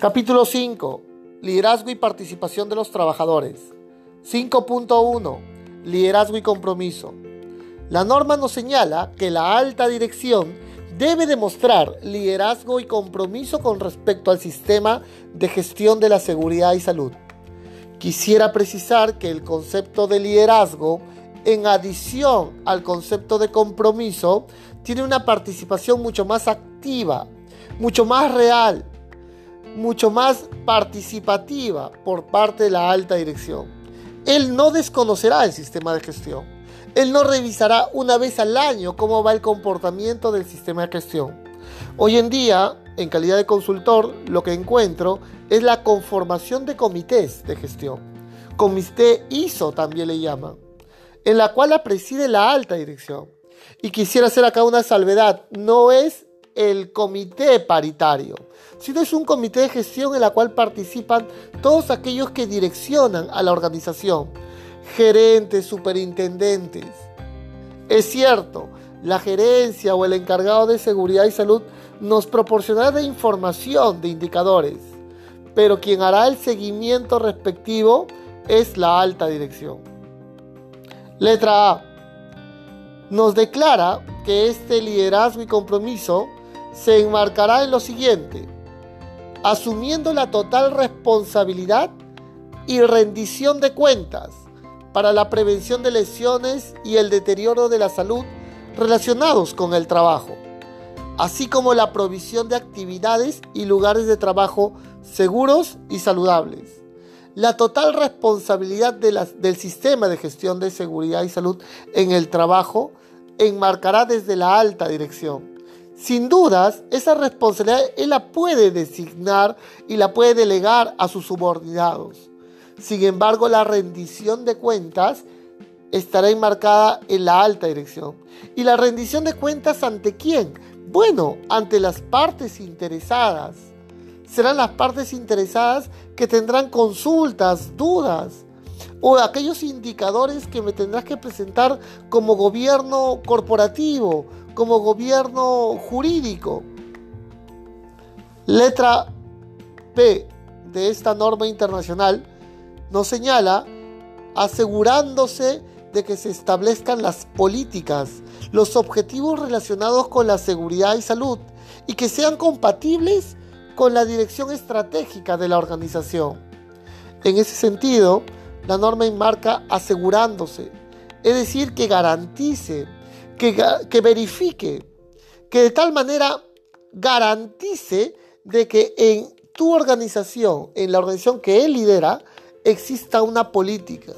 Capítulo 5. Liderazgo y participación de los trabajadores. 5.1. Liderazgo y compromiso. La norma nos señala que la alta dirección debe demostrar liderazgo y compromiso con respecto al sistema de gestión de la seguridad y salud. Quisiera precisar que el concepto de liderazgo, en adición al concepto de compromiso, tiene una participación mucho más activa, mucho más real, mucho más participativa por parte de la alta dirección. Él no desconocerá el sistema de gestión. Él no revisará una vez al año cómo va el comportamiento del sistema de gestión. Hoy en día, en calidad de consultor, lo que encuentro es la conformación de comités de gestión. Comité ISO también le llaman, en la cual la preside la alta dirección. Y quisiera hacer acá una salvedad, no es el comité paritario, sino es un comité de gestión en la cual participan todos aquellos que direccionan a la organización, gerentes, superintendentes. Es cierto, la gerencia o el encargado de seguridad y salud nos proporcionará información de indicadores, pero quien hará el seguimiento respectivo es la alta dirección. Letra A. Nos declara que este liderazgo y compromiso se enmarcará en lo siguiente, asumiendo la total responsabilidad y rendición de cuentas para la prevención de lesiones y el deterioro de la salud relacionados con el trabajo, así como la provisión de actividades y lugares de trabajo seguros y saludables. La total responsabilidad del sistema de gestión de seguridad y salud en el trabajo enmarcará desde la alta dirección sin dudas, esa responsabilidad él la puede designar y la puede delegar a sus subordinados. Sin embargo, la rendición de cuentas estará enmarcada en la alta dirección. ¿Y la rendición de cuentas ante quién? Bueno, ante las partes interesadas. Serán las partes interesadas que tendrán consultas, dudas o aquellos indicadores que me tendrás que presentar como gobierno corporativo como gobierno jurídico. Letra P de esta norma internacional nos señala asegurándose de que se establezcan las políticas, los objetivos relacionados con la seguridad y salud y que sean compatibles con la dirección estratégica de la organización. En ese sentido, la norma enmarca asegurándose, es decir, que garantice que, verifique, que de tal manera garantice de que en tu organización, en la organización que él lidera, exista una política,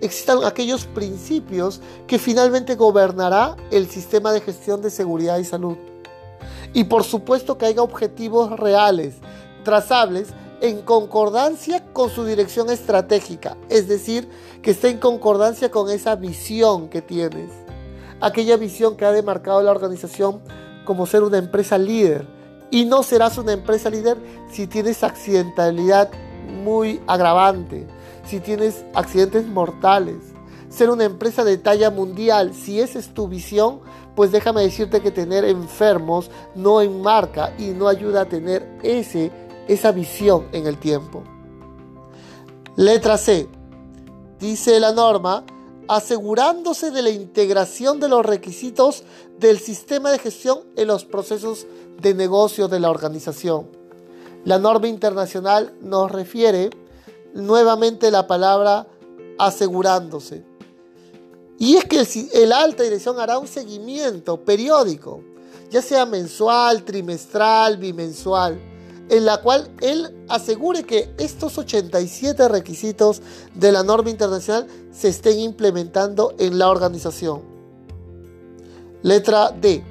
existan aquellos principios que finalmente gobernará el sistema de gestión de seguridad y salud. Y por supuesto que haya objetivos reales, trazables, en concordancia con su dirección estratégica, es decir, que esté en concordancia con esa visión que tienes aquella visión que ha demarcado la organización como ser una empresa líder. Y no serás una empresa líder si tienes accidentalidad muy agravante, si tienes accidentes mortales. Ser una empresa de talla mundial, si esa es tu visión, pues déjame decirte que tener enfermos no enmarca y no ayuda a tener ese, esa visión en el tiempo. Letra C. Dice la norma asegurándose de la integración de los requisitos del sistema de gestión en los procesos de negocio de la organización. La norma internacional nos refiere nuevamente la palabra asegurándose. Y es que el, alta dirección hará un seguimiento periódico, ya sea mensual, trimestral, bimensual, en la cual él asegure que estos 87 requisitos de la norma internacional se estén implementando en la organización. Letra D.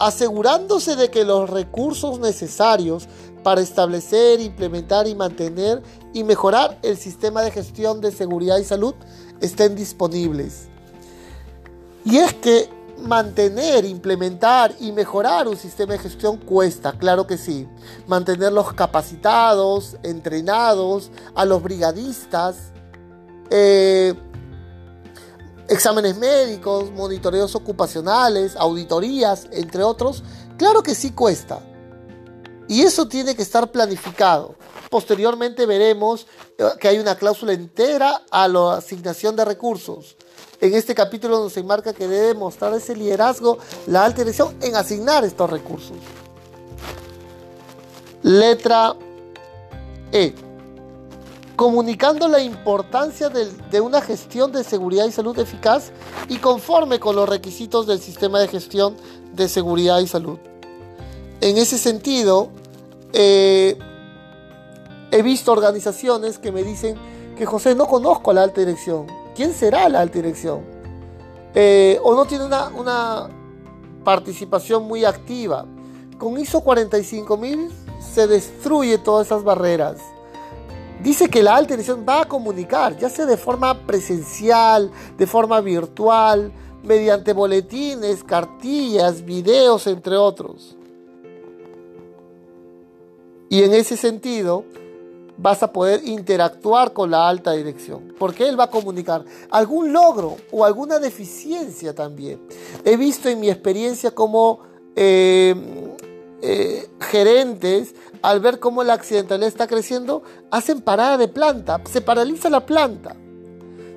Asegurándose de que los recursos necesarios para establecer, implementar y mantener y mejorar el sistema de gestión de seguridad y salud estén disponibles. Y es que mantener, implementar y mejorar un sistema de gestión cuesta, claro que sí. Mantenerlos capacitados, entrenados, a los brigadistas, eh, exámenes médicos, monitoreos ocupacionales, auditorías, entre otros, claro que sí cuesta. Y eso tiene que estar planificado. Posteriormente veremos eh, que hay una cláusula entera a la asignación de recursos. En este capítulo nos enmarca que debe mostrar ese liderazgo la alta dirección en asignar estos recursos. Letra E. Comunicando la importancia de, una gestión de seguridad y salud eficaz y conforme con los requisitos del sistema de gestión de seguridad y salud. En ese sentido, eh, he visto organizaciones que me dicen que José no conozco a la alta dirección. ¿Quién será la alta dirección? Eh, o no tiene una, una participación muy activa. Con ISO 45000 se destruye todas esas barreras. Dice que la alta dirección va a comunicar, ya sea de forma presencial, de forma virtual, mediante boletines, cartillas, videos, entre otros. Y en ese sentido, vas a poder interactuar con la alta dirección, porque él va a comunicar algún logro o alguna deficiencia también. He visto en mi experiencia como eh, eh, gerentes, al ver cómo la accidentalidad está creciendo, hacen parada de planta, se paraliza la planta.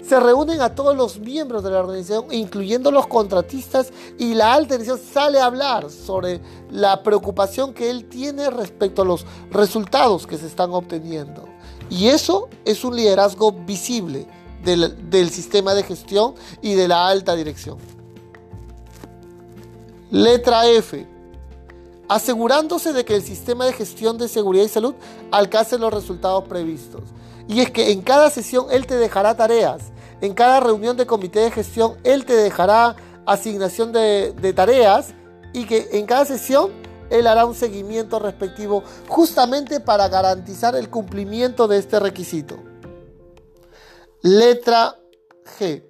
Se reúnen a todos los miembros de la organización, incluyendo los contratistas, y la alta dirección sale a hablar sobre la preocupación que él tiene respecto a los resultados que se están obteniendo. Y eso es un liderazgo visible del, del sistema de gestión y de la alta dirección. Letra F asegurándose de que el sistema de gestión de seguridad y salud alcance los resultados previstos. Y es que en cada sesión él te dejará tareas, en cada reunión de comité de gestión él te dejará asignación de, tareas y que en cada sesión él hará un seguimiento respectivo justamente para garantizar el cumplimiento de este requisito. Letra G.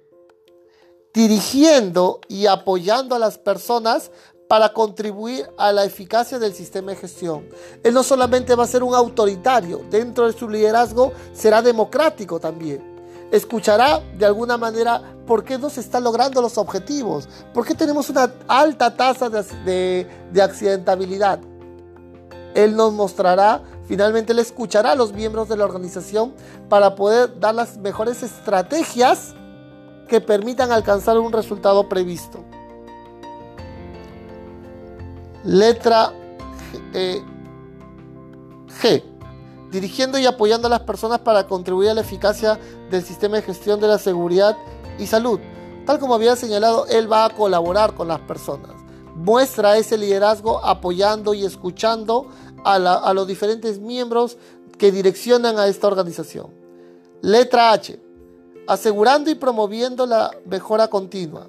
Dirigiendo y apoyando a las personas para contribuir a la eficacia del sistema de gestión. Él no solamente va a ser un autoritario, dentro de su liderazgo será democrático también. Escuchará de alguna manera por qué no se están logrando los objetivos, por qué tenemos una alta tasa de, accidentabilidad. Él nos mostrará, finalmente él escuchará a los miembros de la organización para poder dar las mejores estrategias que permitan alcanzar un resultado previsto. Letra G. Dirigiendo y apoyando a las personas para contribuir a la eficacia del sistema de gestión de la seguridad y salud. Tal como había señalado, él va a colaborar con las personas. Muestra ese liderazgo apoyando y escuchando a, los diferentes miembros que direccionan a esta organización. Letra H. Asegurando y promoviendo la mejora continua.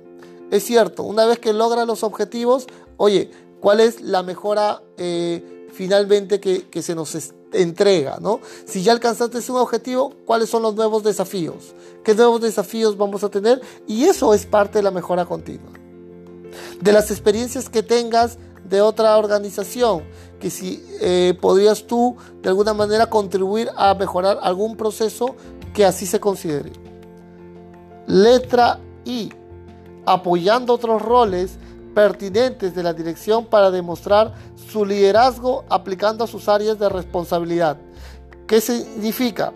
Es cierto, una vez que logra los objetivos, oye, cuál es la mejora eh, finalmente que, se nos entrega, ¿no? Si ya alcanzaste un objetivo, ¿cuáles son los nuevos desafíos? ¿Qué nuevos desafíos vamos a tener? Y eso es parte de la mejora continua. De las experiencias que tengas de otra organización, que si eh, podrías tú de alguna manera contribuir a mejorar algún proceso que así se considere. Letra I. Apoyando otros roles pertinentes de la dirección para demostrar su liderazgo aplicando a sus áreas de responsabilidad. ¿Qué significa?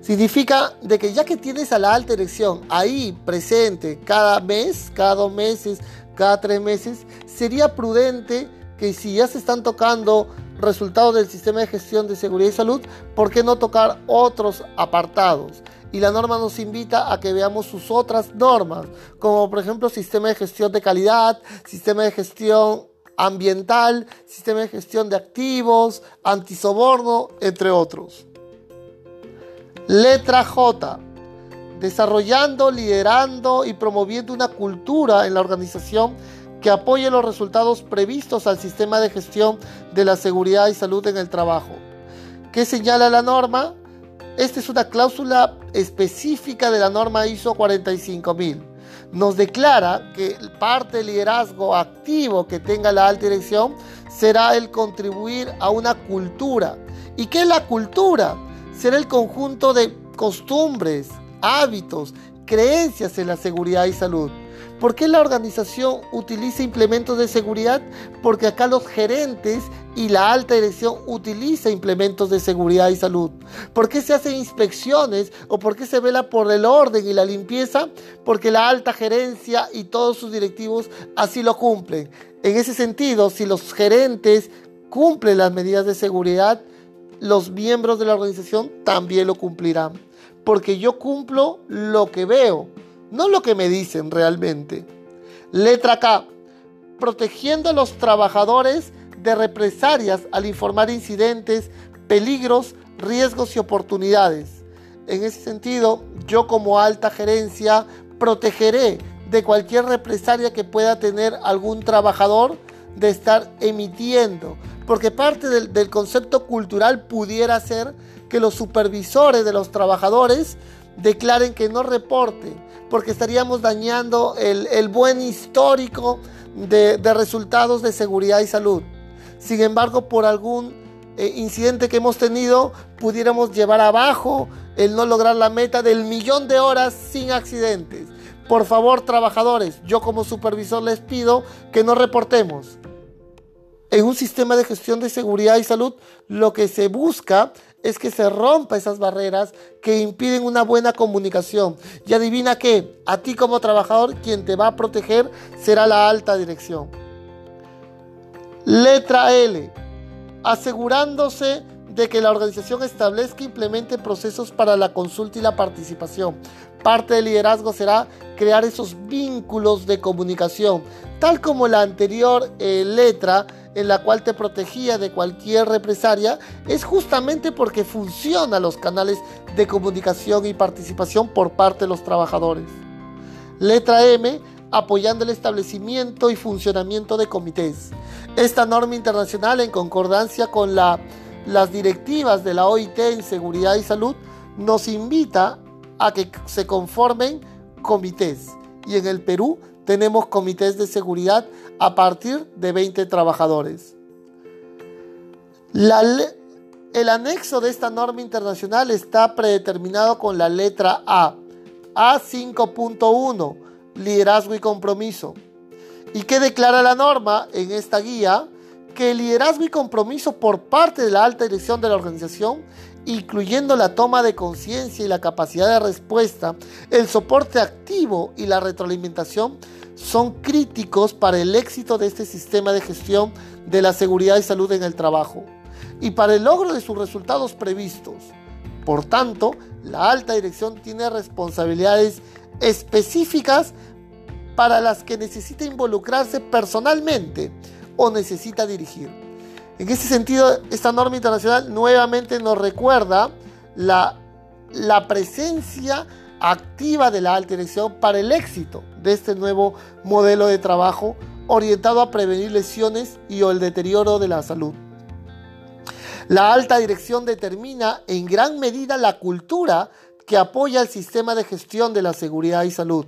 Significa de que ya que tienes a la alta dirección ahí presente cada mes, cada dos meses, cada tres meses, sería prudente que si ya se están tocando resultados del sistema de gestión de seguridad y salud, ¿por qué no tocar otros apartados? Y la norma nos invita a que veamos sus otras normas, como por ejemplo sistema de gestión de calidad, sistema de gestión ambiental, sistema de gestión de activos, antisoborno, entre otros. Letra J. Desarrollando, liderando y promoviendo una cultura en la organización que apoye los resultados previstos al sistema de gestión de la seguridad y salud en el trabajo. ¿Qué señala la norma? Esta es una cláusula específica de la norma ISO 45000. Nos declara que parte del liderazgo activo que tenga la alta dirección será el contribuir a una cultura. ¿Y qué es la cultura? Será el conjunto de costumbres, hábitos, creencias en la seguridad y salud. ¿Por qué la organización utiliza implementos de seguridad? Porque acá los gerentes y la alta dirección utiliza implementos de seguridad y salud? ¿Por qué se hacen inspecciones o por qué se vela por el orden y la limpieza? Porque la alta gerencia y todos sus directivos así lo cumplen. En ese sentido, si los gerentes cumplen las medidas de seguridad, los miembros de la organización también lo cumplirán. Porque yo cumplo lo que veo, no lo que me dicen realmente. Letra K. Protegiendo a los trabajadores de represalias al informar incidentes, peligros, riesgos y oportunidades. En ese sentido, yo como alta gerencia protegeré de cualquier represalia que pueda tener algún trabajador de estar emitiendo. Porque parte del, concepto cultural pudiera ser que los supervisores de los trabajadores declaren que no reporten, porque estaríamos dañando el, buen histórico de resultados de seguridad y salud. Sin embargo, por algún eh, incidente que hemos tenido, pudiéramos llevar abajo el no lograr la meta del millón de horas sin accidentes. Por favor, trabajadores, yo como supervisor les pido que no reportemos. En un sistema de gestión de seguridad y salud, lo que se busca es que se rompa esas barreras que impiden una buena comunicación. Y adivina qué, a ti como trabajador, quien te va a proteger será la alta dirección. Letra L. Asegurándose de que la organización establezca e implemente procesos para la consulta y la participación. Parte del liderazgo será crear esos vínculos de comunicación, tal como la anterior eh, letra en la cual te protegía de cualquier represalia, es justamente porque funcionan los canales de comunicación y participación por parte de los trabajadores. Letra M apoyando el establecimiento y funcionamiento de comités. Esta norma internacional, en concordancia con la, las directivas de la OIT en seguridad y salud, nos invita a que se conformen comités. Y en el Perú tenemos comités de seguridad a partir de 20 trabajadores. el anexo de esta norma internacional está predeterminado con la letra A, A5.1 liderazgo y compromiso. ¿Y qué declara la norma en esta guía? Que el liderazgo y compromiso por parte de la alta dirección de la organización, incluyendo la toma de conciencia y la capacidad de respuesta, el soporte activo y la retroalimentación, son críticos para el éxito de este sistema de gestión de la seguridad y salud en el trabajo y para el logro de sus resultados previstos. Por tanto, la alta dirección tiene responsabilidades específicas para las que necesita involucrarse personalmente o necesita dirigir. En ese sentido, esta norma internacional nuevamente nos recuerda la, la presencia activa de la alta dirección para el éxito de este nuevo modelo de trabajo orientado a prevenir lesiones y o el deterioro de la salud. La alta dirección determina en gran medida la cultura que apoya el sistema de gestión de la seguridad y salud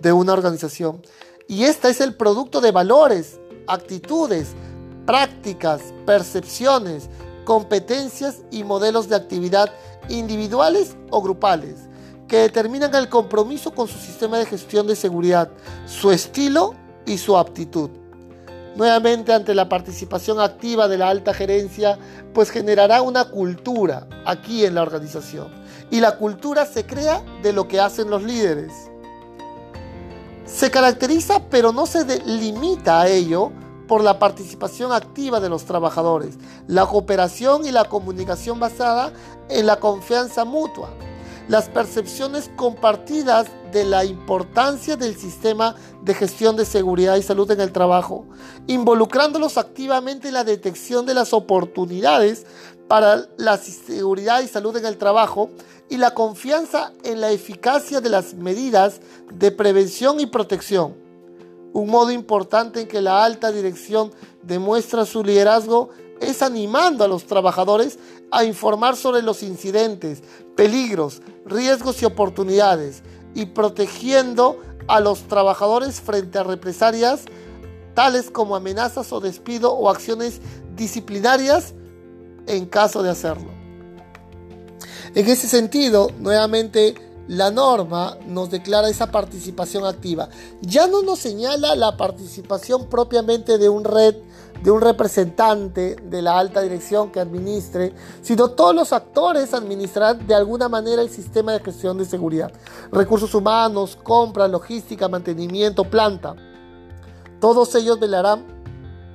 de una organización. Y este es el producto de valores, actitudes, prácticas, percepciones, competencias y modelos de actividad individuales o grupales que determinan el compromiso con su sistema de gestión de seguridad, su estilo y su aptitud. Nuevamente ante la participación activa de la alta gerencia, pues generará una cultura aquí en la organización y la cultura se crea de lo que hacen los líderes. Se caracteriza, pero no se limita a ello, por la participación activa de los trabajadores, la cooperación y la comunicación basada en la confianza mutua, las percepciones compartidas de la importancia del sistema de gestión de seguridad y salud en el trabajo, involucrándolos activamente en la detección de las oportunidades para la seguridad y salud en el trabajo y la confianza en la eficacia de las medidas de prevención y protección. Un modo importante en que la alta dirección demuestra su liderazgo es animando a los trabajadores a informar sobre los incidentes, peligros, riesgos y oportunidades y protegiendo a los trabajadores frente a represalias tales como amenazas o despido o acciones disciplinarias en caso de hacerlo. En ese sentido, nuevamente, la norma nos declara esa participación activa. Ya no nos señala la participación propiamente de un red de un representante de la alta dirección que administre, sino todos los actores administrarán de alguna manera el sistema de gestión de seguridad. Recursos humanos, compra, logística, mantenimiento, planta. Todos ellos velarán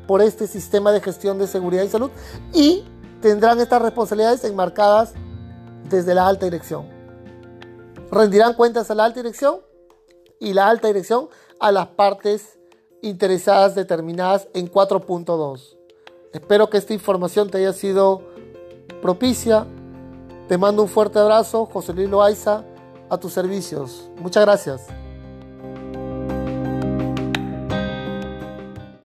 por este sistema de gestión de seguridad y salud y tendrán estas responsabilidades enmarcadas desde la alta dirección. Rendirán cuentas a la alta dirección y la alta dirección a las partes interesadas determinadas en 4.2. Espero que esta información te haya sido propicia. Te mando un fuerte abrazo, José Luis Loaiza, a tus servicios. Muchas gracias.